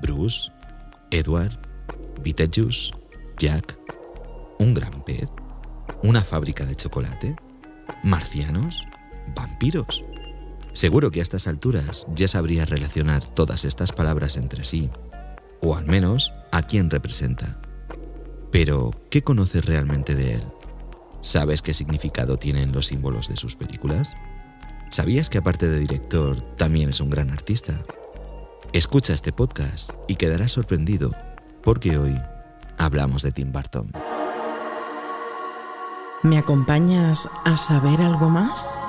Bruce, Edward, Beetlejuice, Jack, un gran pez, una fábrica de chocolate, marcianos, vampiros. Seguro que a estas alturas ya sabrías relacionar todas estas palabras entre sí, o al menos a quién representa. Pero, ¿qué conoces realmente de él? ¿Sabes qué significado tienen los símbolos de sus películas? ¿Sabías que aparte de director, también es un gran artista? Escucha este podcast y quedarás sorprendido, porque hoy hablamos de Tim Burton. ¿Me acompañas a saber algo más?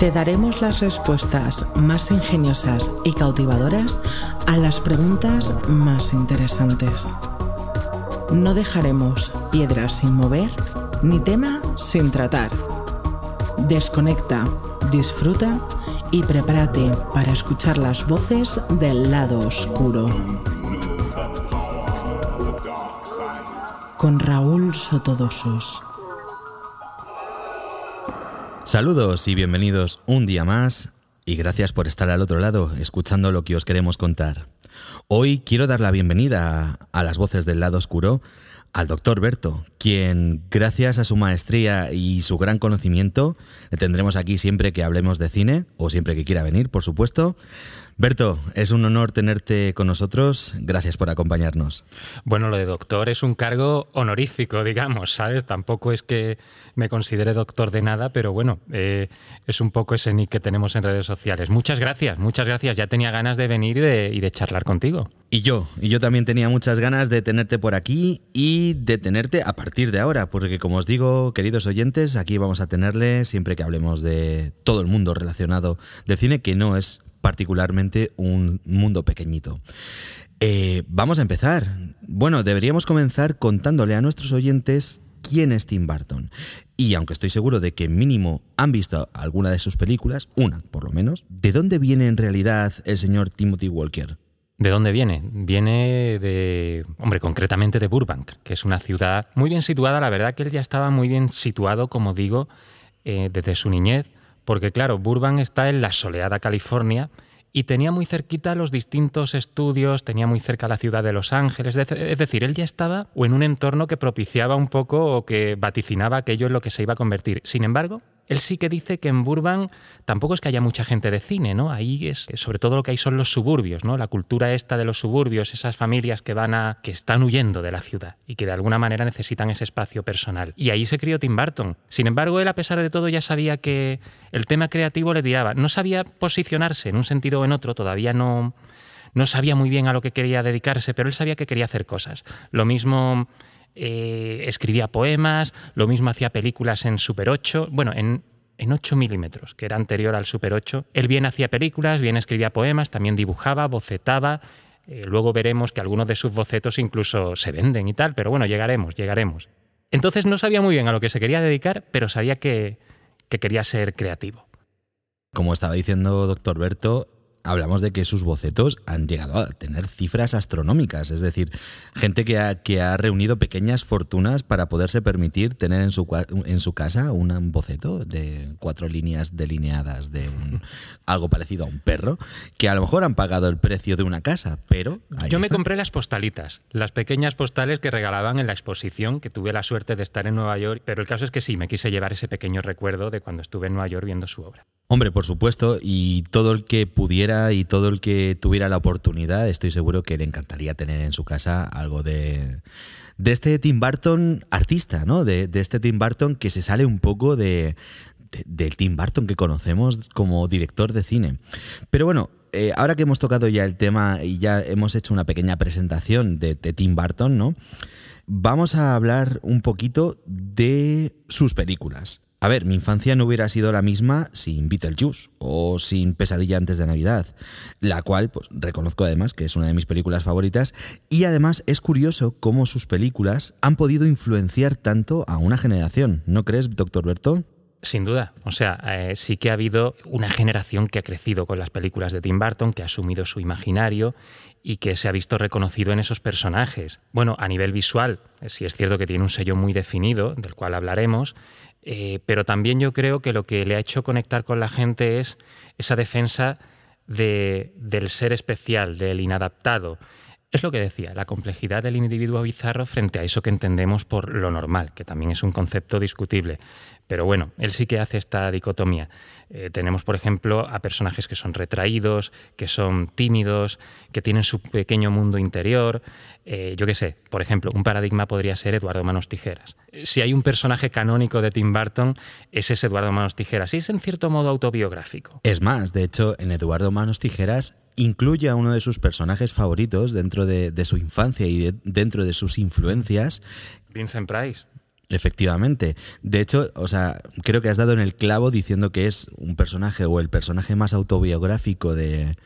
Te daremos las respuestas más ingeniosas y cautivadoras a las preguntas más interesantes. No dejaremos piedras sin mover ni tema sin tratar. Desconecta, disfruta y prepárate para escuchar las voces del lado oscuro. Con Raúl Sotodosos. Saludos y bienvenidos un día más y gracias por estar al otro lado escuchando lo que os queremos contar. Hoy quiero dar la bienvenida a, las voces del lado oscuro al doctor Berto, quien gracias a su maestría y su gran conocimiento le tendremos aquí siempre que hablemos de cine o siempre que quiera venir, por supuesto. Berto, es un honor tenerte con nosotros. Gracias por acompañarnos. Bueno, lo de doctor es un cargo honorífico, digamos, ¿sabes? Tampoco es que me considere doctor de nada, pero bueno, eh, es un poco ese nick que tenemos en redes sociales. Muchas gracias, muchas gracias. Ya tenía ganas de venir y de, y de charlar contigo. Y yo, y yo también tenía muchas ganas de tenerte por aquí y de tenerte a partir de ahora, porque como os digo, queridos oyentes, aquí vamos a tenerle siempre que hablemos de todo el mundo relacionado de cine, que no es particularmente un mundo pequeñito. Eh, vamos a empezar. Bueno, deberíamos comenzar contándole a nuestros oyentes quién es Tim Burton. Y aunque estoy seguro de que mínimo han visto alguna de sus películas, una por lo menos, ¿de dónde viene en realidad el señor Timothy Walker? ¿De dónde viene? Viene de, hombre, concretamente de Burbank, que es una ciudad muy bien situada. La verdad que él ya estaba muy bien situado, como digo, eh, desde su niñez porque claro, Burbank está en la soleada California y tenía muy cerquita los distintos estudios, tenía muy cerca la ciudad de Los Ángeles, es decir, él ya estaba o en un entorno que propiciaba un poco o que vaticinaba aquello en lo que se iba a convertir. Sin embargo, él sí que dice que en Burbank tampoco es que haya mucha gente de cine, ¿no? Ahí es sobre todo lo que hay son los suburbios, ¿no? La cultura esta de los suburbios, esas familias que van a que están huyendo de la ciudad y que de alguna manera necesitan ese espacio personal. Y ahí se crió Tim Burton. Sin embargo, él a pesar de todo ya sabía que el tema creativo le tiraba. No sabía posicionarse en un sentido o en otro, todavía no no sabía muy bien a lo que quería dedicarse, pero él sabía que quería hacer cosas. Lo mismo eh, escribía poemas, lo mismo hacía películas en Super 8, bueno, en, en 8 milímetros, que era anterior al Super 8. Él bien hacía películas, bien escribía poemas, también dibujaba, bocetaba. Eh, luego veremos que algunos de sus bocetos incluso se venden y tal, pero bueno, llegaremos, llegaremos. Entonces no sabía muy bien a lo que se quería dedicar, pero sabía que, que quería ser creativo. Como estaba diciendo doctor Berto, hablamos de que sus bocetos han llegado a tener cifras astronómicas, es decir, gente que ha, que ha reunido pequeñas fortunas para poderse permitir tener en su, en su casa un boceto de cuatro líneas delineadas de algo parecido a un perro, que a lo mejor han pagado el precio de una casa, pero... Yo me compré las postalitas, las pequeñas postales que regalaban en la exposición, que tuve la suerte de estar en Nueva York, pero el caso es que sí, me quise llevar ese pequeño recuerdo de cuando estuve en Nueva York viendo su obra. Hombre, por supuesto, y todo el que pudiera y todo el que tuviera la oportunidad, estoy seguro que le encantaría tener en su casa algo de, de este Tim Burton artista, ¿no? De, este Tim Burton que se sale un poco de, del Tim Burton que conocemos como director de cine. Pero bueno, eh, ahora que hemos tocado ya el tema y ya hemos hecho una pequeña presentación de, de Tim Burton, ¿no? Vamos a hablar un poquito de sus películas. A ver, mi infancia no hubiera sido la misma sin Beetlejuice o sin Pesadilla antes de Navidad, la cual pues, reconozco además que es una de mis películas favoritas y además es curioso cómo sus películas han podido influenciar tanto a una generación, ¿no crees, doctor Berto? Sin duda, o sea, eh, sí que ha habido una generación que ha crecido con las películas de Tim Burton, que ha asumido su imaginario y que se ha visto reconocido en esos personajes. Bueno, a nivel visual, eh, sí es cierto que tiene un sello muy definido, del cual hablaremos, eh, pero también yo creo que lo que le ha hecho conectar con la gente es esa defensa del ser especial, del inadaptado. Es lo que decía, la complejidad del individuo bizarro frente a eso que entendemos por lo normal, que también es un concepto discutible. Pero bueno, él sí que hace esta dicotomía. Eh, tenemos, por ejemplo, a personajes que son retraídos, que son tímidos, que tienen su pequeño mundo interior. Eh, yo qué sé, por ejemplo, un paradigma podría ser Eduardo Manos Tijeras. Eh, si hay un personaje canónico de Tim Burton, ese es Eduardo Manos Tijeras. Y es en cierto modo autobiográfico. Es más, de hecho, en Eduardo Manos Tijeras incluye a uno de sus personajes favoritos dentro de, su infancia y dentro de sus influencias. Vincent Price. Efectivamente. De hecho, o sea, creo que has dado en el clavo diciendo que es un personaje o el personaje más autobiográfico de,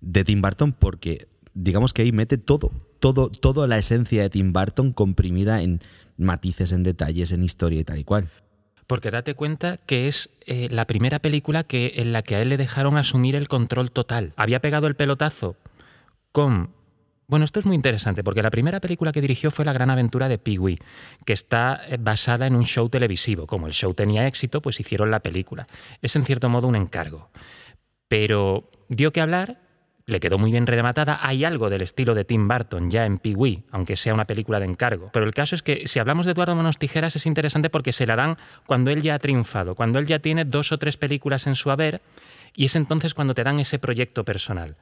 de Tim Burton porque digamos que ahí mete todo, todo, toda la esencia de Tim Burton comprimida en matices, en detalles, en historia y tal y cual. Porque date cuenta que es eh, la primera película que, en la que a él le dejaron asumir el control total. Había pegado el pelotazo con bueno, esto es muy interesante porque la primera película que dirigió fue La gran aventura de Pee-wee, que está eh, basada en un show televisivo. Como el show tenía éxito, pues hicieron la película. Es en cierto modo un encargo. Pero dio que hablar, le quedó muy bien rematada. Hay algo del estilo de Tim Burton ya en Pee-wee, aunque sea una película de encargo. Pero el caso es que si hablamos de Eduardo Manos Tijeras es interesante porque se la dan cuando él ya ha triunfado, cuando él ya tiene dos o tres películas en su haber y es entonces cuando te dan ese proyecto personal.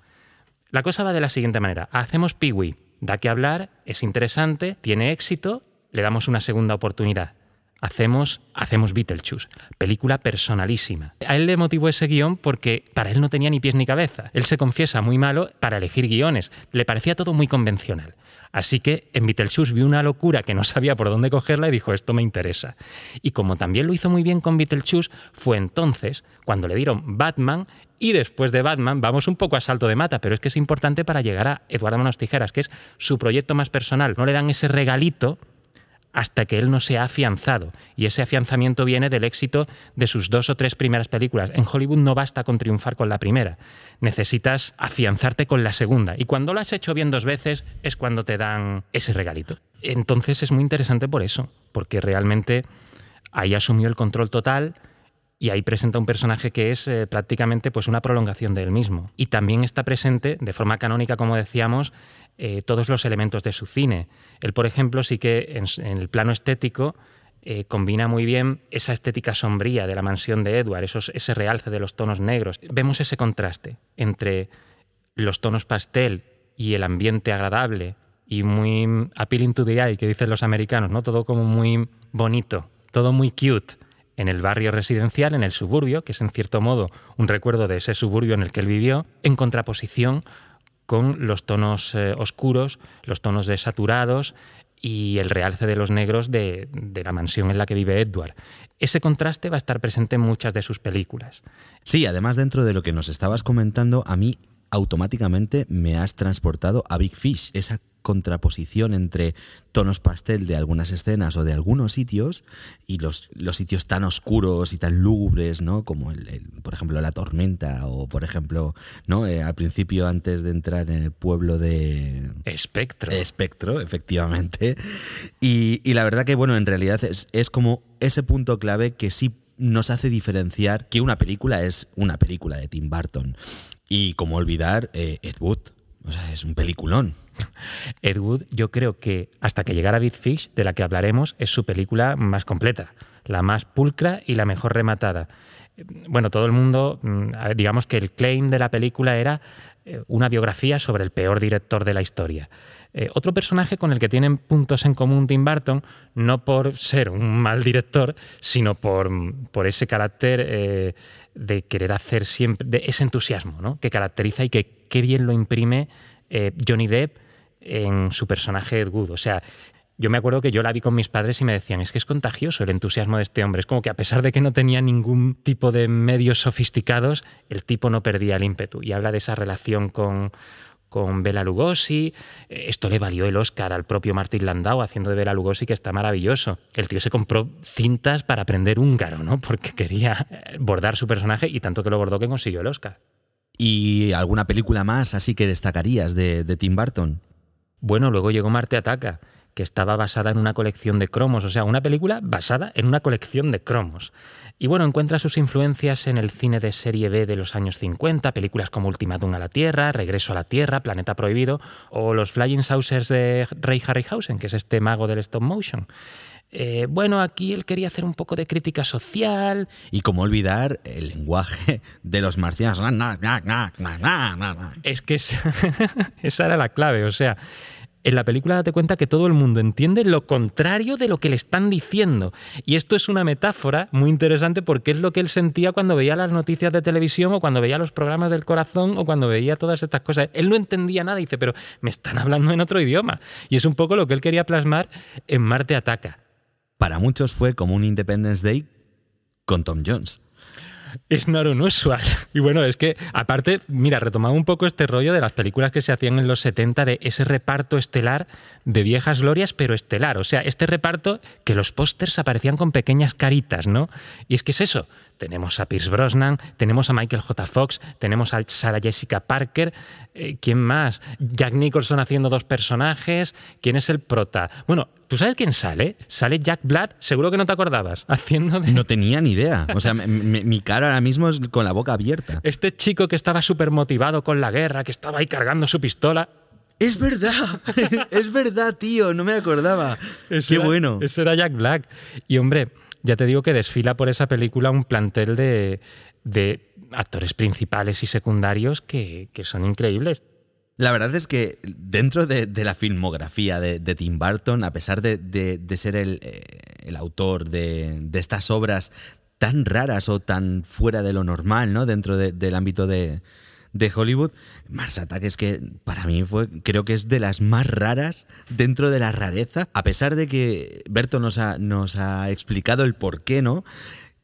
La cosa va de la siguiente manera. Hacemos Peewee, da que hablar, es interesante, tiene éxito, le damos una segunda oportunidad. Hacemos, hacemos Beetlejuice, película personalísima. A él le motivó ese guion porque para él no tenía ni pies ni cabeza. Él se confiesa muy malo para elegir guiones. Le parecía todo muy convencional. Así que en Beetlejuice vio una locura que no sabía por dónde cogerla y dijo, esto me interesa. Y como también lo hizo muy bien con Beetlejuice, fue entonces cuando le dieron Batman y después de Batman vamos un poco a salto de mata, pero es que es importante para llegar a Eduardo Manos Tijeras, que es su proyecto más personal. No le dan ese regalito hasta que él no se ha afianzado. Y ese afianzamiento viene del éxito de sus dos o tres primeras películas. En Hollywood no basta con triunfar con la primera, necesitas afianzarte con la segunda. Y cuando lo has hecho bien dos veces es cuando te dan ese regalito. Entonces es muy interesante por eso, porque realmente ahí asumió el control total y ahí presenta un personaje que es eh, prácticamente pues una prolongación de él mismo. Y también está presente, de forma canónica, como decíamos, eh, todos los elementos de su cine. Él, por ejemplo, sí que en, el plano estético eh, combina muy bien esa estética sombría de la mansión de Edward, esos, ese realce de los tonos negros. Vemos ese contraste entre los tonos pastel y el ambiente agradable y muy appealing to the eye, que dicen los americanos, ¿no? Todo como muy bonito, todo muy cute en el barrio residencial, en el suburbio, que es en cierto modo un recuerdo de ese suburbio en el que él vivió, en contraposición con los tonos eh, oscuros, los tonos desaturados y el realce de los negros de, de, la mansión en la que vive Edward. Ese contraste va a estar presente en muchas de sus películas. Sí, además dentro de lo que nos estabas comentando, a mí automáticamente me has transportado a Big Fish, esa contraposición entre tonos pastel de algunas escenas o de algunos sitios y los, los sitios tan oscuros y tan lúgubres, ¿no? Como, el, por ejemplo, la tormenta o, por ejemplo, ¿no? Eh, al principio, antes de entrar en el pueblo de... Espectro. Espectro, efectivamente. Y, y la verdad que, bueno, en realidad es, es como ese punto clave que sí nos hace diferenciar que una película es una película de Tim Burton. Y como olvidar eh, Ed Wood. O sea, es un peliculón. Ed Wood, yo creo que hasta que llegara Big Fish, de la que hablaremos, es su película más completa, la más pulcra y la mejor rematada. Bueno, todo el mundo, mm, digamos que el claim de la película era eh, una biografía sobre el peor director de la historia. Eh, otro personaje con el que tienen puntos en común Tim Burton, no por ser un mal director, sino por, por ese carácter eh, de querer hacer siempre, de ese entusiasmo ¿no? que caracteriza y que qué bien lo imprime eh, Johnny Depp en su personaje Ed Wood. O sea, yo me acuerdo que yo la vi con mis padres y me decían, es que es contagioso el entusiasmo de este hombre. Es como que a pesar de que no tenía ningún tipo de medios sofisticados, el tipo no perdía el ímpetu. Y habla de esa relación con, con Bela Lugosi. Esto le valió el Oscar al propio Martin Landau haciendo de Bela Lugosi, que está maravilloso. El tío se compró cintas para aprender húngaro, ¿no? Porque quería bordar su personaje y tanto que lo bordó que consiguió el Oscar. ¿Y alguna película más así que destacarías de, de Tim Burton? Bueno, luego llegó Marte Ataca, que estaba basada en una colección de cromos, o sea, una película basada en una colección de cromos. Y bueno, encuentra sus influencias en el cine de serie B de los años 50, películas como Ultimátum a la Tierra, Regreso a la Tierra, Planeta Prohibido, o los Flying Saucers de Ray Harryhausen, que es este mago del stop motion. Eh, bueno, aquí él quería hacer un poco de crítica social. Y cómo olvidar el lenguaje de los marcianos. Es que esa era la clave, o sea, en la película date cuenta que todo el mundo entiende lo contrario de lo que le están diciendo. Y esto es una metáfora muy interesante porque es lo que él sentía cuando veía las noticias de televisión o cuando veía los programas del corazón o cuando veía todas estas cosas. Él no entendía nada y dice, pero me están hablando en otro idioma. Y es un poco lo que él quería plasmar en Marte Ataca. Para muchos fue como un Independence Day con Tom Jones es not unusual. Y bueno, es que aparte, mira, retomaba un poco este rollo de las películas que se hacían en los 70 de ese reparto estelar de viejas glorias, pero estelar. O sea, este reparto que los pósters aparecían con pequeñas caritas, ¿no? Y es que es eso. Tenemos a Pierce Brosnan, tenemos a Michael J. Fox, tenemos a Sarah Jessica Parker. Eh, ¿Quién más? Jack Nicholson haciendo dos personajes. ¿Quién es el prota? Bueno, ¿tú sabes quién sale? Sale Jack Black, seguro que no te acordabas, haciendo No tenía ni idea. O sea, mi, cara ahora mismo es con la boca abierta. Este chico que estaba súper motivado con la guerra, que estaba ahí cargando su pistola, es verdad, es verdad, tío, no me acordaba. Qué bueno. Ese era Jack Black. Y hombre, ya te digo que desfila por esa película un plantel de, actores principales y secundarios que, son increíbles. La verdad es que dentro de, la filmografía de, Tim Burton, a pesar de, ser el, eh, autor de, estas obras tan raras o tan fuera de lo normal, ¿no? Dentro del ámbito de, de Hollywood, Mars Attack es que para mí fue, creo que es de las más raras dentro de la rareza, a pesar de que Berto nos ha, nos ha explicado el por qué, ¿no?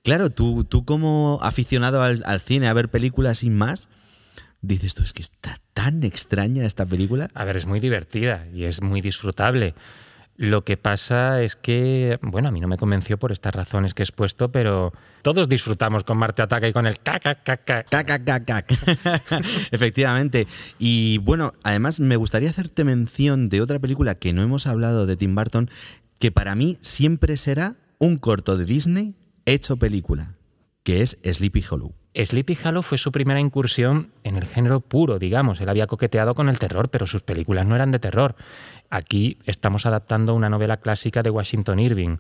Claro, tú, tú como aficionado al, al cine a ver películas sin más, dices tú, es que está tan extraña esta película. A ver, es muy divertida y es muy disfrutable. Lo que pasa es que, bueno, a mí no me convenció por estas razones que he expuesto, pero todos disfrutamos con Marte Ataca y con el caca, caca. Caca, caca. Efectivamente. Y bueno, además me gustaría hacerte mención de otra película que no hemos hablado de Tim Burton, que para mí siempre será un corto de Disney hecho película, que es Sleepy Hollow. Sleepy Hollow fue su primera incursión en el género puro, digamos. Él había coqueteado con el terror, pero sus películas no eran de terror. Aquí estamos adaptando una novela clásica de Washington Irving.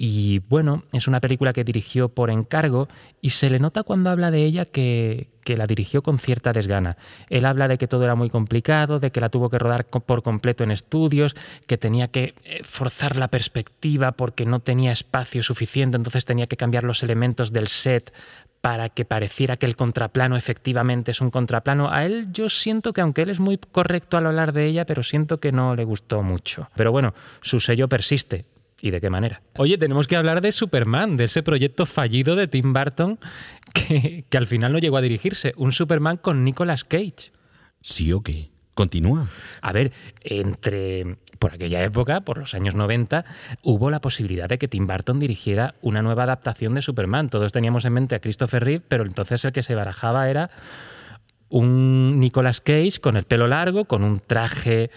Y bueno, es una película que dirigió por encargo y se le nota cuando habla de ella que, la dirigió con cierta desgana. Él habla de que todo era muy complicado, de que la tuvo que rodar por completo en estudios, que tenía que eh, forzar la perspectiva porque no tenía espacio suficiente, entonces tenía que cambiar los elementos del set para que pareciera que el contraplano efectivamente es un contraplano. A él yo siento que aunque él es muy correcto al hablar de ella, pero siento que no le gustó mucho. Pero bueno, su sello persiste. ¿Y de qué manera? Oye, tenemos que hablar de Superman, de ese proyecto fallido de Tim Burton que, que al final no llegó a dirigirse. Un Superman con Nicolas Cage. Sí o qué. Continúa. A ver, entre por aquella época, por los años 90, hubo la posibilidad de que Tim Burton dirigiera una nueva adaptación de Superman. Todos teníamos en mente a Christopher Reeve, pero entonces el que se barajaba era un Nicolas Cage con el pelo largo, con un traje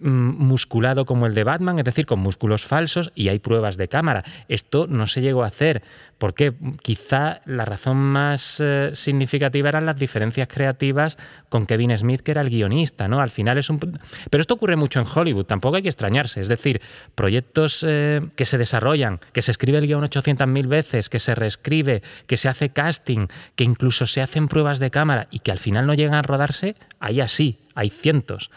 musculado como el de Batman, es decir, con músculos falsos, y hay pruebas de cámara. Esto no se llegó a hacer. porque Quizá la razón más eh, significativa eran las diferencias creativas con Kevin Smith, que era el guionista, ¿no? Al final es un... Pero esto ocurre mucho en Hollywood, tampoco hay que extrañarse. Es decir, proyectos eh, que se desarrollan, que se escribe el guion 800.000 veces, que se reescribe, que se hace casting, que incluso se hacen pruebas de cámara y que al final no llegan a rodarse, hay así, hay cientos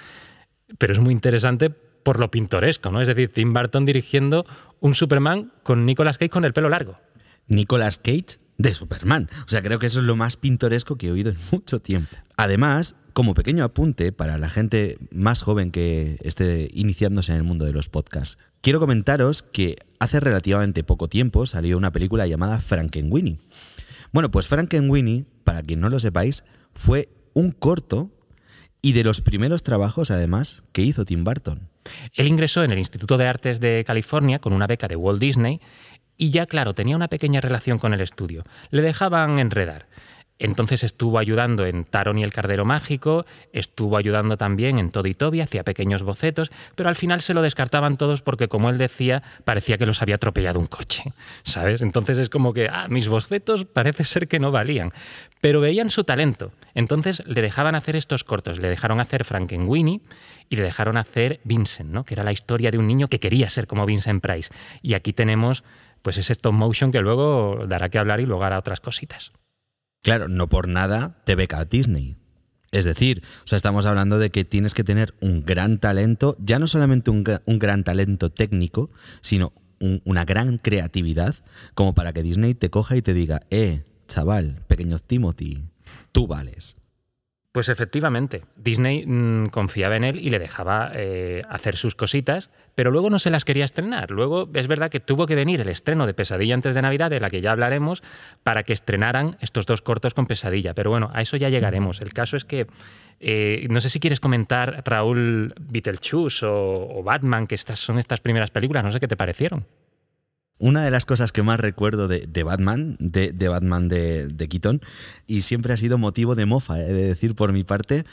pero es muy interesante por lo pintoresco, ¿no? Es decir, Tim Burton dirigiendo un Superman con Nicolas Cage con el pelo largo. Nicolas Cage de Superman. O sea, creo que eso es lo más pintoresco que he oído en mucho tiempo. Además, como pequeño apunte para la gente más joven que esté iniciándose en el mundo de los podcasts, quiero comentaros que hace relativamente poco tiempo salió una película llamada Frankenweenie. Bueno, pues Frankenweenie, para quien no lo sepáis, fue un corto y de los primeros trabajos, además, que hizo Tim Burton. Él ingresó en el Instituto de Artes de California con una beca de Walt Disney y ya, claro, tenía una pequeña relación con el estudio. Le dejaban enredar. Entonces estuvo ayudando en Taron y el Cardero Mágico, estuvo ayudando también en Todo Toby, hacía pequeños bocetos, pero al final se lo descartaban todos porque, como él decía, parecía que los había atropellado un coche, ¿sabes? Entonces es como que, ah, mis bocetos parece ser que no valían, pero veían su talento. Entonces le dejaban hacer estos cortos, le dejaron hacer Frankenweenie y le dejaron hacer Vincent, ¿no? Que era la historia de un niño que quería ser como Vincent Price. Y aquí tenemos pues ese stop motion que luego dará que hablar y luego hará otras cositas. Claro, no por nada te beca Disney. Es decir, o sea, estamos hablando de que tienes que tener un gran talento, ya no solamente un, gran talento técnico, sino una gran creatividad, como para que Disney te coja y te diga, eh, chaval, pequeño Timothy, tú vales. Pues efectivamente, Disney mm, confiaba en él y le dejaba eh, hacer sus cositas, pero luego no se las quería estrenar. Luego es verdad que tuvo que venir el estreno de Pesadilla antes de Navidad, de la que ya hablaremos, para que estrenaran estos dos cortos con Pesadilla. Pero bueno, a eso ya llegaremos. El caso es que eh, no sé si quieres comentar, Raúl, Beetlejuice o, o Batman, que estas son estas primeras películas, no sé qué te parecieron. Una de las cosas que más recuerdo de, Batman, de, Batman de, Keaton, y siempre ha sido motivo de mofa, he de decir por mi parte,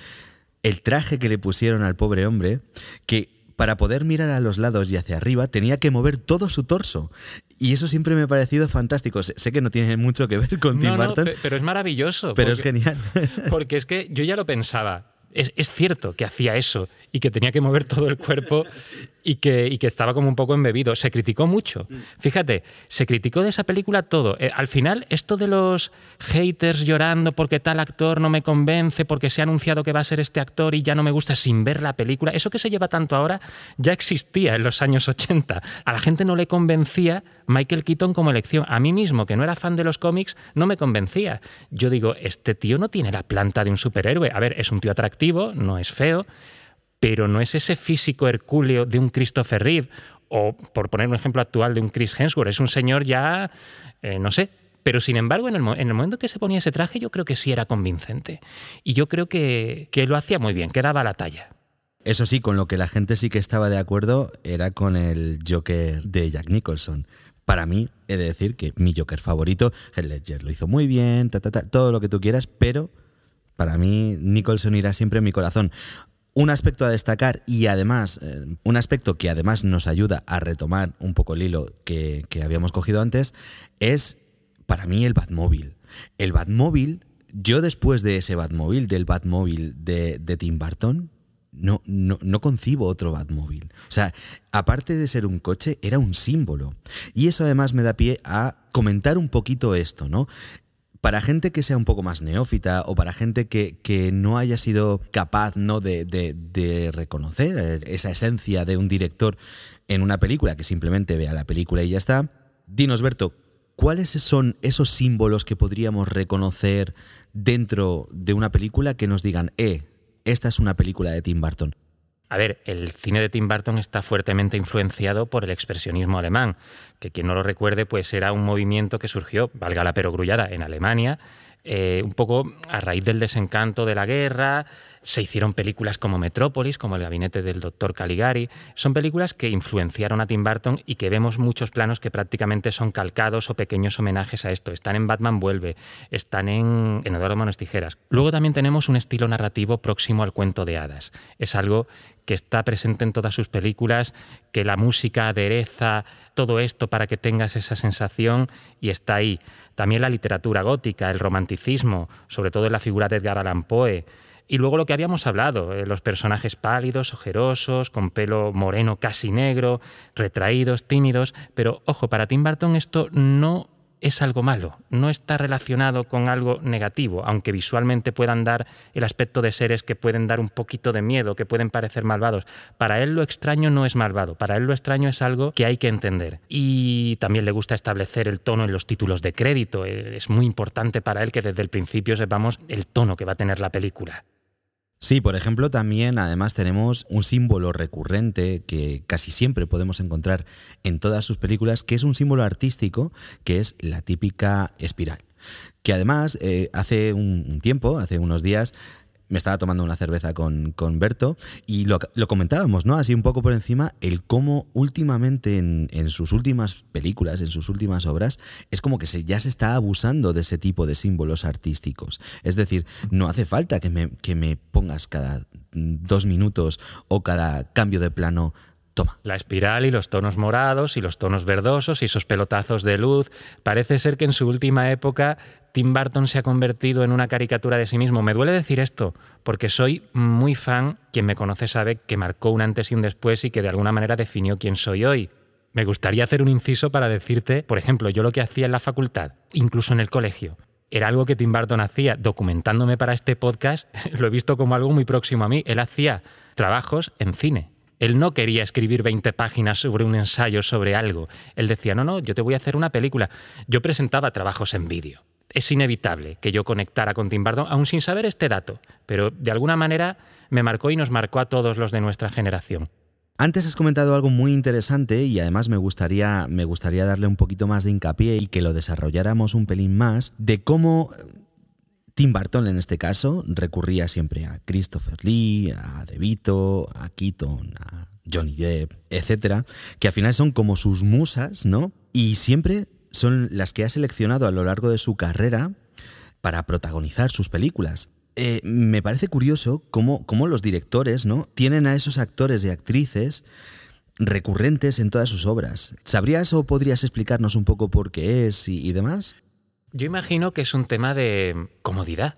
el traje que le pusieron al pobre hombre, que para poder mirar a los lados y hacia arriba tenía que mover todo su torso. Y eso siempre me ha parecido fantástico. Sé que no tiene mucho que ver con Tim Burton. pero es maravilloso. Pero es genial. Porque es que yo ya lo pensaba. Es, es, cierto que hacía eso y que tenía que mover todo el cuerpo y que, que estaba como un poco embebido. Se criticó mucho. Fíjate, se criticó de esa película todo. Eh, al final, esto de los haters llorando porque tal actor no me convence, porque se ha anunciado que va a ser este actor y ya no me gusta sin ver la película, eso que se lleva tanto ahora ya existía en los años 80. A la gente no le convencía Michael Keaton como elección. A mí mismo, que no era fan de los cómics, no me convencía. Yo digo, este tío no tiene la planta de un superhéroe. A ver, es un tío atractivo, no es feo pero no es ese físico hercúleo de un Christopher Reeve o, por poner un ejemplo actual, de un Chris Hemsworth. Es un señor ya, eh, no sé, pero sin embargo, en el, en momento que se ponía ese traje, yo creo que sí era convincente. Y yo creo que, que, lo hacía muy bien, que daba la talla. Eso sí, con lo que la gente sí que estaba de acuerdo era con el Joker de Jack Nicholson. Para mí, he de decir que mi Joker favorito, Heath Ledger, lo hizo muy bien, todo lo que tú quieras, pero para mí Nicholson irá siempre en mi corazón. Un aspecto a destacar y además, eh, un aspecto que además nos ayuda a retomar un poco el hilo que, habíamos cogido antes, es para mí el Batmóvil. El Batmóvil, yo después de ese Batmóvil, del Batmóvil de, de Tim Burton, no, no, no, concibo otro Batmóvil. O sea, aparte de ser un coche, era un símbolo. Y eso además me da pie a comentar un poquito esto, ¿no? Para gente que sea un poco más neófita o para gente que, no haya sido capaz ¿no? De, reconocer esa esencia de un director en una película, que simplemente vea la película y ya está, dinos, Berto, ¿cuáles son esos símbolos que podríamos reconocer dentro de una película que nos digan, eh, esta es una película de Tim Burton? A ver, el cine de Tim Burton está fuertemente influenciado por el expresionismo alemán, que quien no lo recuerde, pues era un movimiento que surgió, valga la perogrullada, en Alemania, eh, un poco a raíz del desencanto de la guerra, se hicieron películas como Metrópolis, como El gabinete del doctor Caligari. Son películas que influenciaron a Tim Burton y que vemos muchos planos que prácticamente son calcados o pequeños homenajes a esto. Están en Batman Vuelve, están en, en Eduardo Manos Tijeras. Luego también tenemos un estilo narrativo próximo al cuento de hadas. Es algo que está presente en todas sus películas, que la música adereza todo esto para que tengas esa sensación y está ahí. También la literatura gótica, el romanticismo, sobre todo en la figura de Edgar Allan Poe. Y luego lo que habíamos hablado, eh, los personajes pálidos, ojerosos, con pelo moreno casi negro, retraídos, tímidos. Pero ojo, para Tim Burton esto no es algo malo, no está relacionado con algo negativo, aunque visualmente puedan dar el aspecto de seres que pueden dar un poquito de miedo, que pueden parecer malvados. Para él lo extraño no es malvado, para él lo extraño es algo que hay que entender. Y también le gusta establecer el tono en los títulos de crédito, es muy importante para él que desde el principio sepamos el tono que va a tener la película. Sí, por ejemplo, también además tenemos un símbolo recurrente que casi siempre podemos encontrar en todas sus películas, que es un símbolo artístico, que es la típica espiral. Que además, eh, hace un tiempo, hace unos días, me estaba tomando una cerveza con, con Berto y lo, comentábamos, ¿no? Así un poco por encima, el cómo últimamente en, sus últimas películas, en sus últimas obras, es como que se, ya se está abusando de ese tipo de símbolos artísticos. Es decir, no hace falta que me, que me pongas cada dos minutos o cada cambio de plano Toma. La espiral y los tonos morados y los tonos verdosos y esos pelotazos de luz. Parece ser que en su última época Tim Burton se ha convertido en una caricatura de sí mismo. Me duele decir esto, porque soy muy fan, quien me conoce sabe que marcó un antes y un después y que de alguna manera definió quién soy hoy. Me gustaría hacer un inciso para decirte, por ejemplo, yo lo que hacía en la facultad, incluso en el colegio, era algo que Tim Burton hacía documentándome para este podcast, lo he visto como algo muy próximo a mí. Él hacía trabajos en cine él no quería escribir 20 páginas sobre un ensayo sobre algo. Él decía, no, no, yo te voy a hacer una película. Yo presentaba trabajos en vídeo. Es inevitable que yo conectara con Tim Burton, aún sin saber este dato, pero de alguna manera me marcó y nos marcó a todos los de nuestra generación. Antes has comentado algo muy interesante y además me gustaría, me gustaría darle un poquito más de hincapié y que lo desarrolláramos un pelín más de cómo Tim Burton en este caso recurría siempre a Christopher Lee, a De Vito, a Keaton, a Johnny Depp, etcétera, que al final son como sus musas, ¿no? Y siempre son las que ha seleccionado a lo largo de su carrera para protagonizar sus películas. Eh, me parece curioso cómo, los directores ¿no? tienen a esos actores y actrices recurrentes en todas sus obras. ¿Sabrías o podrías explicarnos un poco por qué es y demás? Yo imagino que es un tema de comodidad,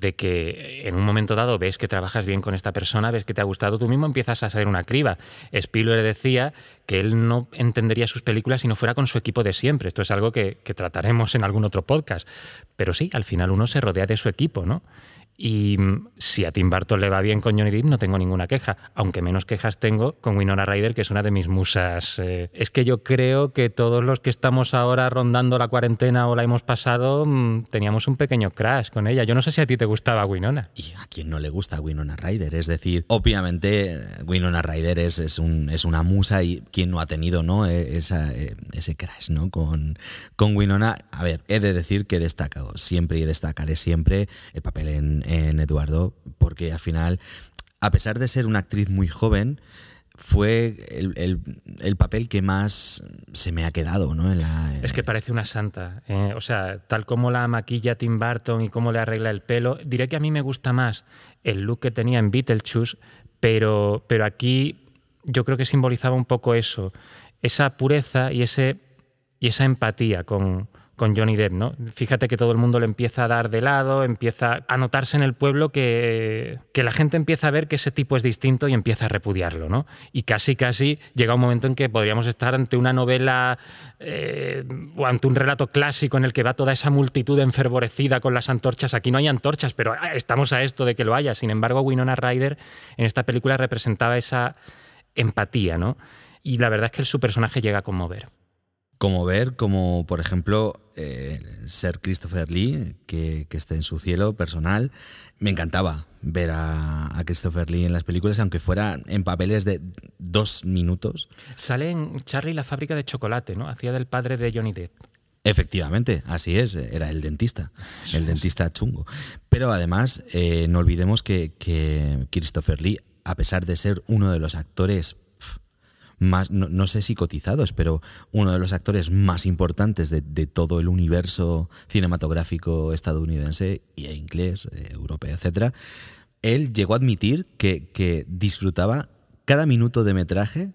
de que en un momento dado ves que trabajas bien con esta persona, ves que te ha gustado, tú mismo empiezas a hacer una criba. Spielberg decía que él no entendería sus películas si no fuera con su equipo de siempre. Esto es algo que, que trataremos en algún otro podcast. Pero sí, al final uno se rodea de su equipo, ¿no? Y mm, si a Tim Burton le va bien con Johnny Depp, no tengo ninguna queja, aunque menos quejas tengo con Winona Ryder, que es una de mis musas. Eh, es que yo creo que todos los que estamos ahora rondando la cuarentena o la hemos pasado, mm, teníamos un pequeño crash con ella. Yo no sé si a ti te gustaba Winona. ¿Y a quién no le gusta Winona Ryder? Es decir, obviamente Winona Ryder es, es, un, es una musa y quién no ha tenido ¿no? E, e, ese crash ¿no? con, con Winona. A ver, he de decir que he destacado siempre y destacaré siempre el papel en en Eduardo, porque al final, a pesar de ser una actriz muy joven, fue el, papel que más se me ha quedado, ¿no? En la, es que parece una santa. ¿eh? o sea, tal como la maquilla Tim Burton y cómo le arregla el pelo, diré que a mí me gusta más el look que tenía en Beetlejuice, pero, pero aquí yo creo que simbolizaba un poco eso, esa pureza y, ese, y esa empatía con, con Johnny Depp, ¿no? Fíjate que todo el mundo le empieza a dar de lado, empieza a notarse en el pueblo que, la gente empieza a ver que ese tipo es distinto y empieza a repudiarlo, ¿no? Y casi, casi llega un momento en que podríamos estar ante una novela eh, o ante un relato clásico en el que va toda esa multitud enfervorecida con las antorchas. Aquí no hay antorchas, pero estamos a esto de que lo haya. Sin embargo, Winona Ryder en esta película representaba esa empatía, ¿no? Y la verdad es que su personaje llega a conmover como ver, como por ejemplo eh, ser Christopher Lee, que, que, esté en su cielo personal. Me encantaba ver a, Christopher Lee en las películas, aunque fuera en papeles de dos minutos. Sale en Charlie la fábrica de chocolate, ¿no? Hacía del padre de Johnny Depp. Efectivamente, así es, era el dentista, el dentista chungo. Pero además, eh, no olvidemos que, que Christopher Lee, a pesar de ser uno de los actores más, no, sé si cotizados, pero uno de los actores más importantes de, todo el universo cinematográfico estadounidense e inglés, eh, europeo, etc., él llegó a admitir que, que disfrutaba cada minuto de metraje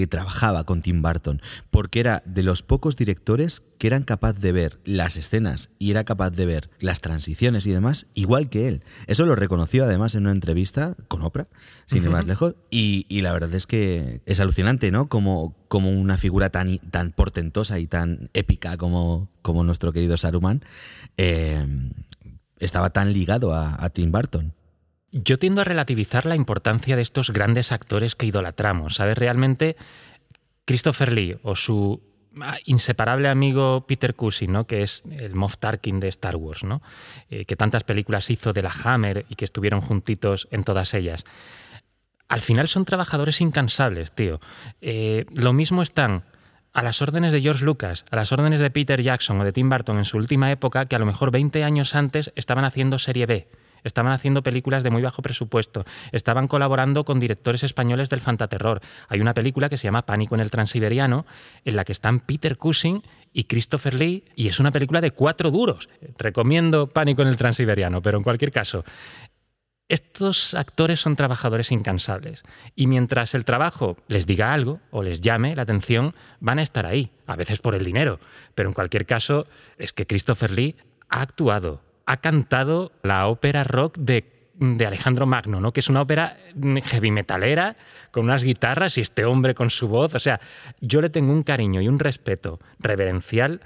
que trabajaba con Tim Burton, porque era de los pocos directores que eran capaz de ver las escenas y era capaz de ver las transiciones y demás igual que él. Eso lo reconoció además en una entrevista con Oprah, sin ir más lejos, y, la verdad es que es alucinante, ¿no? Como, como una figura tan, tan portentosa y tan épica como, como nuestro querido Saruman eh, estaba tan ligado a Tim Burton. Yo tiendo a relativizar la importancia de estos grandes actores que idolatramos. ¿Sabes? Realmente, Christopher Lee o su ah, inseparable amigo Peter Cushing, ¿no? que es el Moff Tarkin de Star Wars, ¿no? Eh, que tantas películas hizo de la Hammer y que estuvieron juntitos en todas ellas. Al final son trabajadores incansables, tío. Eh, lo mismo están a las órdenes de George Lucas, a las órdenes de Peter Jackson o de Tim Burton en su última época, que a lo mejor 20 años antes estaban haciendo serie B estaban haciendo películas de muy bajo presupuesto, estaban colaborando con directores españoles del fantaterror. Hay una película que se llama Pánico en el Transiberiano, en la que están Peter Cushing y Christopher Lee, y es una película de cuatro duros. Recomiendo Pánico en el Transiberiano, pero en cualquier caso, estos actores son trabajadores incansables y mientras el trabajo les diga algo o les llame la atención, van a estar ahí, a veces por el dinero, pero en cualquier caso es que Christopher Lee ha actuado, ha cantado la ópera rock de, Alejandro Magno, ¿no? que es una ópera heavy metalera con unas guitarras y este hombre con su voz, o sea, yo le tengo un cariño y un respeto reverencial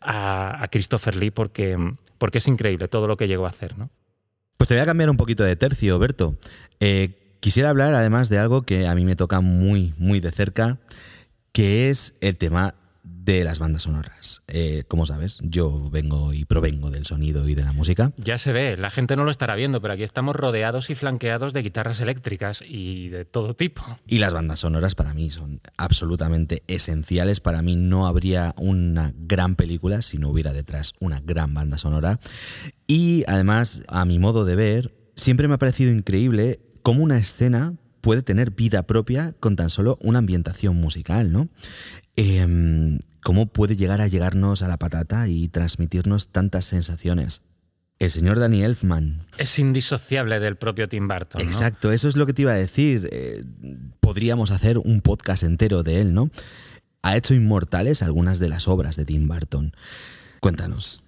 a, Christopher Lee porque, porque es increíble todo lo que llegó a hacer, ¿no? Pues te voy a cambiar un poquito de tercio, Berto. Eh, quisiera hablar además de algo que a mí me toca muy, muy de cerca, que es el tema de las bandas sonoras. Eh, como sabes, yo vengo y provengo del sonido y de la música. Ya se ve, la gente no lo estará viendo, pero aquí estamos rodeados y flanqueados de guitarras eléctricas y de todo tipo. Y las bandas sonoras para mí son absolutamente esenciales. Para mí no habría una gran película si no hubiera detrás una gran banda sonora. Y además, a mi modo de ver, siempre me ha parecido increíble cómo una escena puede tener vida propia con tan solo una ambientación musical, ¿no? Em, ¿Cómo puede llegar a llegarnos a la patata y transmitirnos tantas sensaciones? El señor Danny Elfman. Es indisociable del propio Tim Burton. Exacto, eso es lo que te iba a decir. Eh, podríamos hacer un podcast entero de él, ¿no? Ha hecho inmortales algunas de las obras de Tim Burton. Cuéntanos.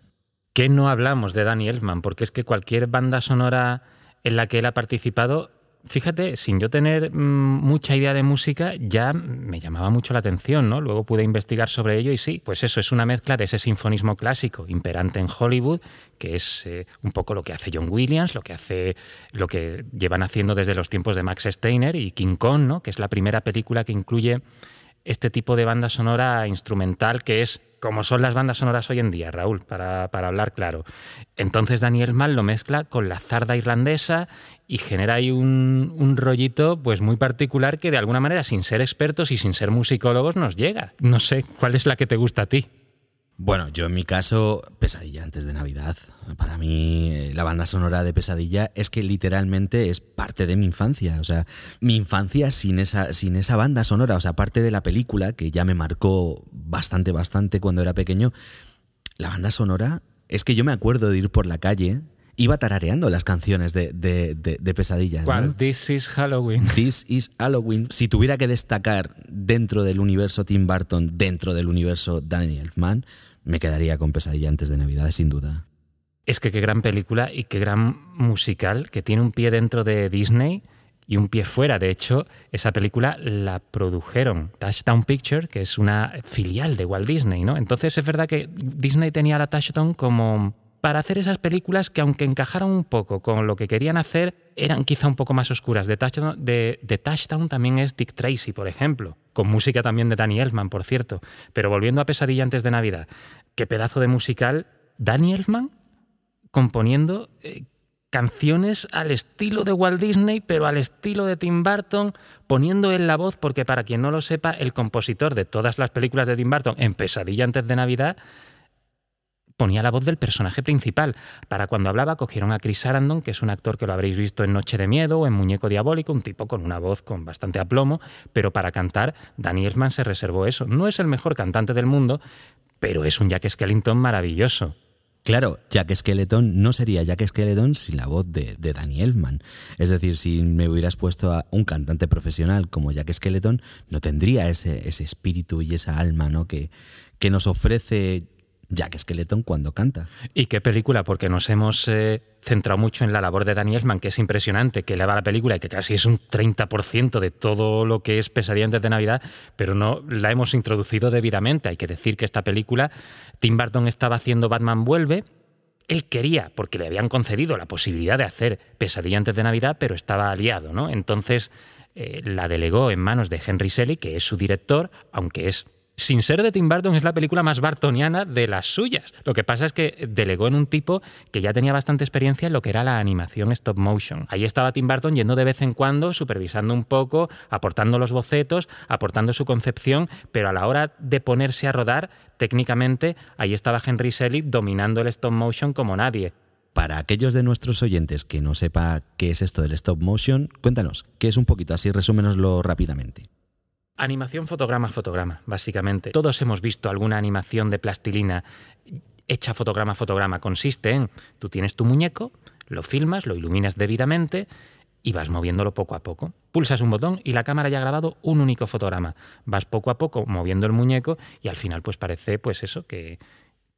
¿Qué no hablamos de Danny Elfman? Porque es que cualquier banda sonora en la que él ha participado fíjate, sin yo tener mm, mucha idea de música, ya me llamaba mucho la atención, ¿no? Luego pude investigar sobre ello y sí, pues eso es una mezcla de ese sinfonismo clásico imperante en Hollywood, que es eh, un poco lo que hace John Williams, lo que hace, lo que llevan haciendo desde los tiempos de Max Steiner y King Kong, ¿no? Que es la primera película que incluye este tipo de banda sonora instrumental que es como son las bandas sonoras hoy en día, Raúl, para, para hablar claro. Entonces Daniel Mann lo mezcla con la zarda irlandesa y genera ahí un, rollito pues muy particular que de alguna manera, sin ser expertos y sin ser musicólogos, nos llega. No sé, ¿cuál es la que te gusta a ti? Bueno, yo en mi caso, Pesadilla antes de Navidad. Para mí, eh, la banda sonora de Pesadilla es que literalmente es parte de mi infancia. O sea, mi infancia sin esa, sin esa banda sonora, o sea, parte de la película, que ya me marcó bastante, bastante cuando era pequeño, la banda sonora es que yo me acuerdo de ir por la calle iba tarareando las canciones de, de, Pesadilla. This is Halloween. This is Halloween. Si tuviera que destacar dentro del universo Tim Burton, dentro del universo Daniel Elfman, me quedaría con Pesadilla antes de Navidad, sin duda. Es que qué gran película y qué gran musical, que tiene un pie dentro de Disney y un pie fuera. De hecho, esa película la produjeron Touchdown Picture, que es una filial de Walt Disney, ¿no? Entonces es verdad que Disney tenía la Touchdown como para hacer esas películas que aunque encajaron un poco con lo que querían hacer, eran quizá un poco más oscuras. De Touchdown, de, Touchdown también es Dick Tracy, por ejemplo, con música también de Danny Elfman, por cierto. Pero volviendo a Pesadilla antes de Navidad, qué pedazo de musical, Danny Elfman componiendo eh, canciones al estilo de Walt Disney, pero al estilo de Tim Burton, poniendo en la voz, porque para quien no lo sepa, el compositor de todas las películas de Tim Burton en Pesadilla antes de Navidad ponía la voz del personaje principal. Para cuando hablaba cogieron a Chris Sarandon, que es un actor que lo habréis visto en Noche de Miedo o en Muñeco Diabólico, un tipo con una voz con bastante aplomo, pero para cantar Danny Elfman se reservó eso. No es el mejor cantante del mundo, pero es un Jack Skellington maravilloso. Claro, Jack Skeleton no sería Jack Skeleton sin la voz de, de Danny Elfman. Es decir, si me hubieras puesto a un cantante profesional como Jack Skeleton, no tendría ese, ese espíritu y esa alma ¿no? que, que nos ofrece Jack Skeleton cuando canta. ¿Y qué película? Porque nos hemos eh, centrado mucho en la labor de Danny Elfman, que es impresionante, que eleva la película y que casi es un 30% de todo lo que es Pesadilla antes de Navidad, pero no la hemos introducido debidamente. Hay que decir que esta película, Tim Burton estaba haciendo Batman Vuelve, él quería, porque le habían concedido la posibilidad de hacer Pesadilla antes de Navidad, pero estaba aliado, ¿no? Entonces eh, la delegó en manos de Henry Selick, que es su director, aunque es sin ser de Tim Burton, es la película más bartoniana de las suyas. Lo que pasa es que delegó en un tipo que ya tenía bastante experiencia en lo que era la animación stop motion. Ahí estaba Tim Burton yendo de vez en cuando, supervisando un poco, aportando los bocetos, aportando su concepción, pero a la hora de ponerse a rodar, técnicamente, ahí estaba Henry Selick dominando el stop motion como nadie. para aquellos de nuestros oyentes que no sepa qué es esto del stop motion, cuéntanos, ¿qué es un poquito? Así resúmenoslo rápidamente. Animación fotograma fotograma, básicamente. Todos hemos visto alguna animación de plastilina hecha fotograma fotograma. Consiste en, tú tienes tu muñeco, lo filmas, lo iluminas debidamente y vas moviéndolo poco a poco. Pulsas un botón y la cámara ya ha grabado un único fotograma. Vas poco a poco moviendo el muñeco y al final pues parece pues eso que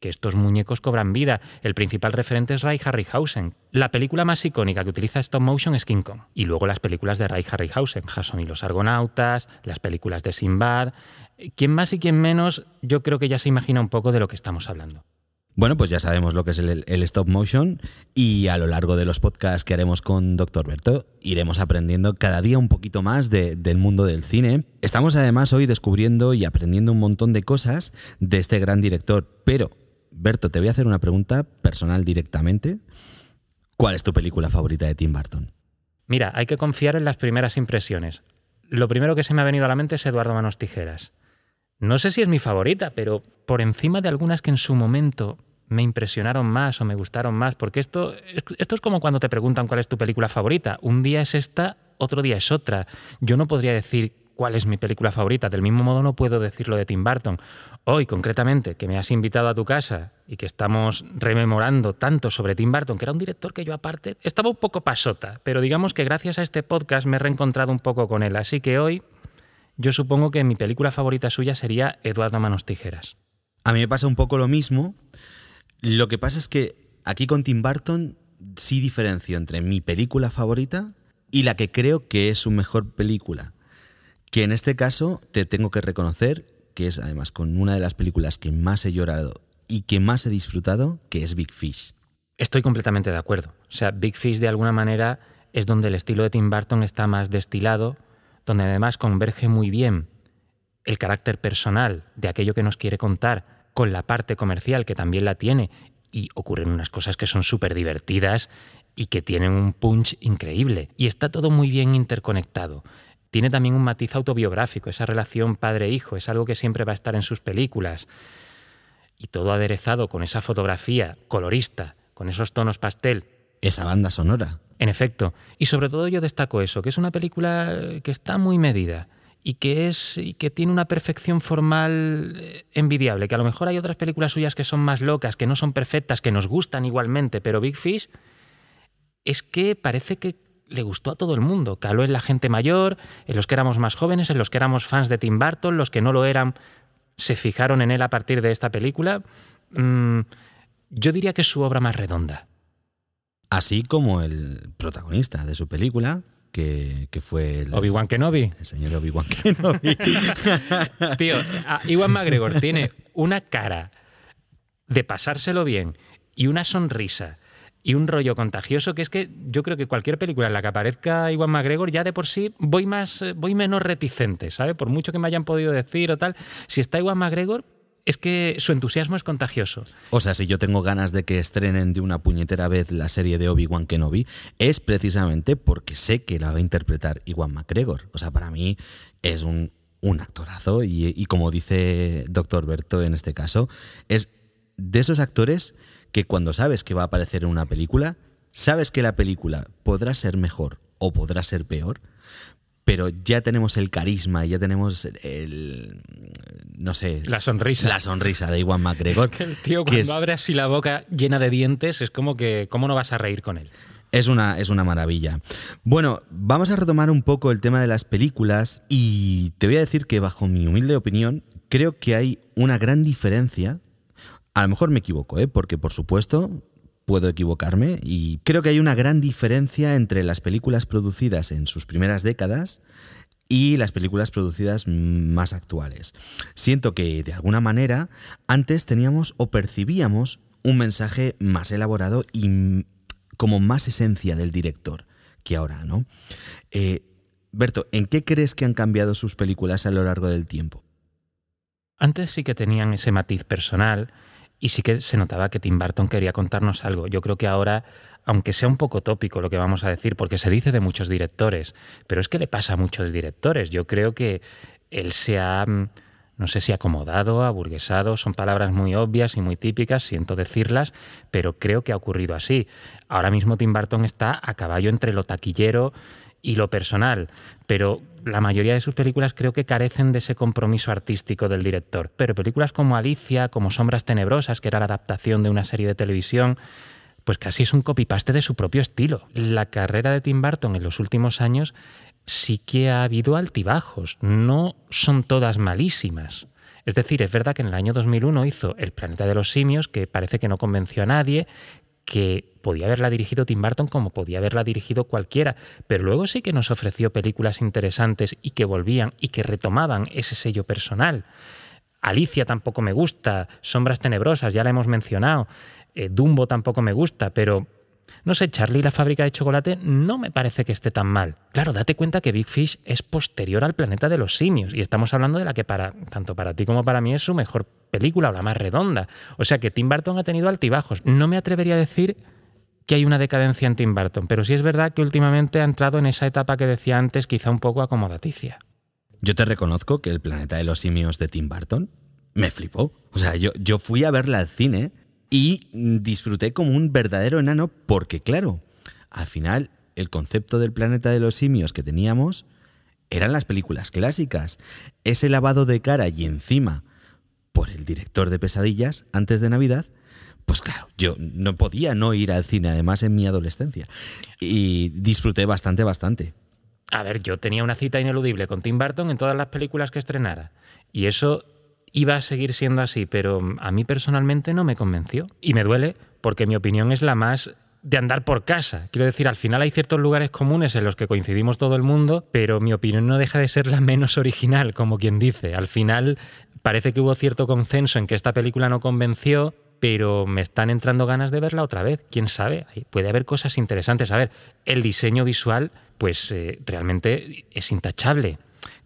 que estos muñecos cobran vida. El principal referente es Ray Harryhausen. La película más icónica que utiliza stop motion es King Kong. Y luego las películas de Ray Harryhausen, Jason y los Argonautas, las películas de Sinbad. Quien más y quien menos, yo creo que ya se imagina un poco de lo que estamos hablando. Bueno, pues ya sabemos lo que es el, stop motion y a lo largo de los podcasts que haremos con Dr. Berto iremos aprendiendo cada día un poquito más del mundo del cine. Estamos además hoy descubriendo y aprendiendo un montón de cosas de este gran director, pero Berto, te voy a hacer una pregunta personal directamente. ¿Cuál es tu película favorita de Tim Burton? Mira, hay que confiar en las primeras impresiones. Lo primero que se me ha venido a la mente es Eduardo Manos Tijeras. No sé si es mi favorita, pero por encima de algunas que en su momento me impresionaron más o me gustaron más, porque esto, esto es como cuando te preguntan cuál es tu película favorita. Un día es esta, otro día es otra. Yo no podría decir cuál es mi película favorita. Del mismo modo no puedo decirlo de Tim Burton. Hoy, concretamente, que me has invitado a tu casa y que estamos rememorando tanto sobre Tim Burton, que era un director que yo aparte estaba un poco pasota, pero digamos que gracias a este podcast me he reencontrado un poco con él. Así que hoy yo supongo que mi película favorita suya sería Eduardo Manos Tijeras. A mí me pasa un poco lo mismo. Lo que pasa es que aquí con Tim Burton sí diferencio entre mi película favorita y la que creo que es su mejor película que en este caso te tengo que reconocer que es además con una de las películas que más he llorado y que más he disfrutado, que es Big Fish. Estoy completamente de acuerdo. O sea, Big Fish de alguna manera es donde el estilo de Tim Burton está más destilado, donde además converge muy bien el carácter personal de aquello que nos quiere contar con la parte comercial que también la tiene y ocurren unas cosas que son súper divertidas y que tienen un punch increíble. Y está todo muy bien interconectado tiene también un matiz autobiográfico, esa relación padre-hijo, es algo que siempre va a estar en sus películas. Y todo aderezado con esa fotografía colorista, con esos tonos pastel. Esa banda sonora. En efecto. Y sobre todo yo destaco eso, que es una película que está muy medida y que es y que tiene una perfección formal eh, envidiable, que a lo mejor hay otras películas suyas que son más locas, que no son perfectas, que nos gustan igualmente, pero Big Fish es que parece que le gustó a todo el mundo. Caló en la gente mayor, en los que éramos más jóvenes, en los que éramos fans de Tim Burton, los que no lo eran se fijaron en él a partir de esta película. Mm, yo diría que es su obra más redonda. Así como el protagonista de su película, que, fue el... Obi-Wan Kenobi. El señor Obi-Wan Kenobi. Tío, Iwan McGregor tiene una cara de pasárselo bien y una sonrisa y un rollo contagioso que es que yo creo que cualquier película en la que aparezca Iwan McGregor ya de por sí voy más eh, voy menos reticente, ¿sabe? Por mucho que me hayan podido decir o tal, si está Iwan McGregor es que su entusiasmo es contagioso. O sea, si yo tengo ganas de que estrenen de una puñetera vez la serie de Obi-Wan Kenobi, es precisamente porque sé que la va a interpretar Iwan McGregor. O sea, para mí es un, un actorazo y, y como dice Doctor Berto en este caso, es de esos actores que cuando sabes que va a aparecer en una película, sabes que la película podrá ser mejor o podrá ser peor, pero ya tenemos el carisma, ya tenemos el, no sé, la sonrisa, la sonrisa de Iwan McGregor. Es que el tío cuando abre así la boca llena de dientes es como que cómo no vas a reír con él. Es una, es una maravilla. Bueno, vamos a retomar un poco el tema de las películas y te voy a decir que bajo mi humilde opinión creo que hay una gran diferencia a lo mejor me equivoco, ¿eh? porque por supuesto puedo equivocarme y creo que hay una gran diferencia entre las películas producidas en sus primeras décadas y las películas producidas más actuales. Siento que de alguna manera antes teníamos o percibíamos un mensaje más elaborado y como más esencia del director que ahora, ¿no? Eh, Berto, ¿en qué crees que han cambiado sus películas a lo largo del tiempo? Antes sí que tenían ese matiz personal, y sí que se notaba que Tim Burton quería contarnos algo. Yo creo que ahora, aunque sea un poco tópico lo que vamos a decir, porque se dice de muchos directores, pero es que le pasa a muchos directores. Yo creo que él se ha, mm, no sé si acomodado, aburguesado, son palabras muy obvias y muy típicas, siento decirlas, pero creo que ha ocurrido así. Ahora mismo Tim Burton está a caballo entre lo taquillero y lo personal, pero la mayoría de sus películas creo que carecen de ese compromiso artístico del director. Pero películas como Alicia, como Sombras Tenebrosas, que era la adaptación de una serie de televisión, pues casi es un copy-paste de su propio estilo. La carrera de Tim Burton en los últimos años sí que ha habido altibajos, no son todas malísimas. Es decir, es verdad que en el año 2001 hizo El planeta de los simios, que parece que no convenció a nadie, que podía haberla dirigido Tim Burton como podía haberla dirigido cualquiera, pero luego sí que nos ofreció películas interesantes y que volvían y que retomaban ese sello personal. Alicia tampoco me gusta, Sombras Tenebrosas, ya la hemos mencionado, eh, Dumbo tampoco me gusta, pero no sé, Charlie la fábrica de chocolate no me parece que esté tan mal. Claro, date cuenta que Big Fish es posterior al planeta de los simios y estamos hablando de la que para tanto para ti como para mí es su mejor película o la más redonda. O sea que Tim Burton ha tenido altibajos. No me atrevería a decir que hay una decadencia en Tim Burton, pero sí es verdad que últimamente ha entrado en esa etapa que decía antes, quizá un poco acomodaticia. Yo te reconozco que el planeta de los simios de Tim Burton me flipó. O sea, yo, yo fui a verla al cine y disfruté como un verdadero enano porque, claro, al final el concepto del planeta de los simios que teníamos eran las películas clásicas. Ese lavado de cara y encima por el director de pesadillas antes de Navidad, pues claro, yo no podía no ir al cine, además en mi adolescencia. Y disfruté bastante, bastante. A ver, yo tenía una cita ineludible con Tim Burton en todas las películas que estrenara. Y eso iba a seguir siendo así, pero a mí personalmente no me convenció. Y me duele porque mi opinión es la más de andar por casa. Quiero decir, al final hay ciertos lugares comunes en los que coincidimos todo el mundo, pero mi opinión no deja de ser la menos original, como quien dice. Al final parece que hubo cierto consenso en que esta película no convenció, pero me están entrando ganas de verla otra vez. ¿Quién sabe? Puede haber cosas interesantes. A ver, el diseño visual, pues eh, realmente es intachable.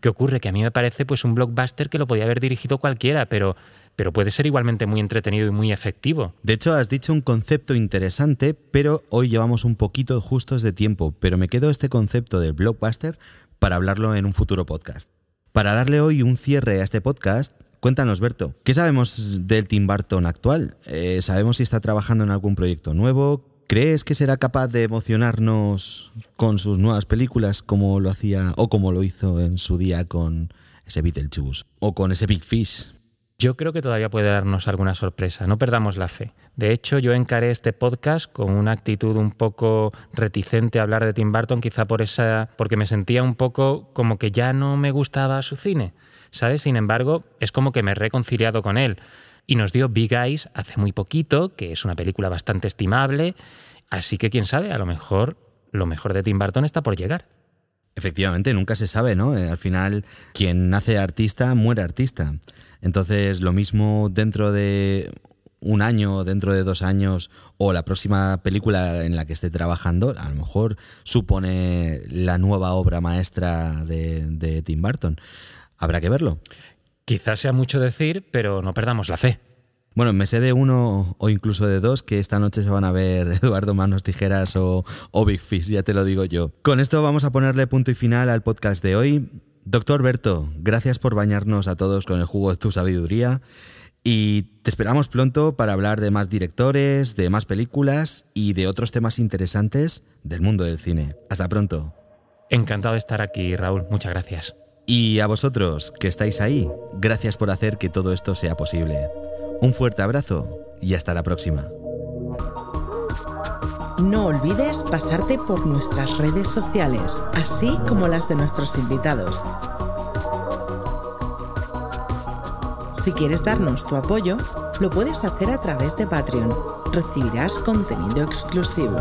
¿Qué ocurre? Que a mí me parece pues un blockbuster que lo podía haber dirigido cualquiera, pero, pero puede ser igualmente muy entretenido y muy efectivo. De hecho, has dicho un concepto interesante, pero hoy llevamos un poquito justos de tiempo, pero me quedo este concepto del blockbuster para hablarlo en un futuro podcast. Para darle hoy un cierre a este podcast, cuéntanos, Berto, ¿qué sabemos del Tim Burton actual? Eh, ¿Sabemos si está trabajando en algún proyecto nuevo? ¿Crees que será capaz de emocionarnos con sus nuevas películas como lo hacía o como lo hizo en su día con ese Beetlejuice o con ese Big Fish? Yo creo que todavía puede darnos alguna sorpresa, no perdamos la fe. De hecho, yo encaré este podcast con una actitud un poco reticente a hablar de Tim Burton, quizá por esa porque me sentía un poco como que ya no me gustaba su cine, ¿sabes? Sin embargo, es como que me he reconciliado con él y nos dio Big Eyes hace muy poquito, que es una película bastante estimable, así que quién sabe, a lo mejor lo mejor de Tim Burton está por llegar. Efectivamente, nunca se sabe, ¿no? Eh, al final, quien nace artista, muere artista. Entonces, lo mismo dentro de un año, dentro de dos años, o la próxima película en la que esté trabajando, a lo mejor supone la nueva obra maestra de, de Tim Burton. Habrá que verlo. Quizás sea mucho decir, pero no perdamos la fe. Bueno, me sé de uno o incluso de dos que esta noche se van a ver Eduardo Manos Tijeras o, Big Fish, ya te lo digo yo. Con esto vamos a ponerle punto y final al podcast de hoy. Doctor Berto, gracias por bañarnos a todos con el jugo de tu sabiduría y te esperamos pronto para hablar de más directores, de más películas y de otros temas interesantes del mundo del cine. Hasta pronto. Encantado de estar aquí, Raúl. Muchas gracias. Y a vosotros que estáis ahí, gracias por hacer que todo esto sea posible. Un fuerte abrazo y hasta la próxima. No olvides pasarte por nuestras redes sociales, así como las de nuestros invitados. Si quieres darnos tu apoyo, lo puedes hacer a través de Patreon. Recibirás contenido exclusivo.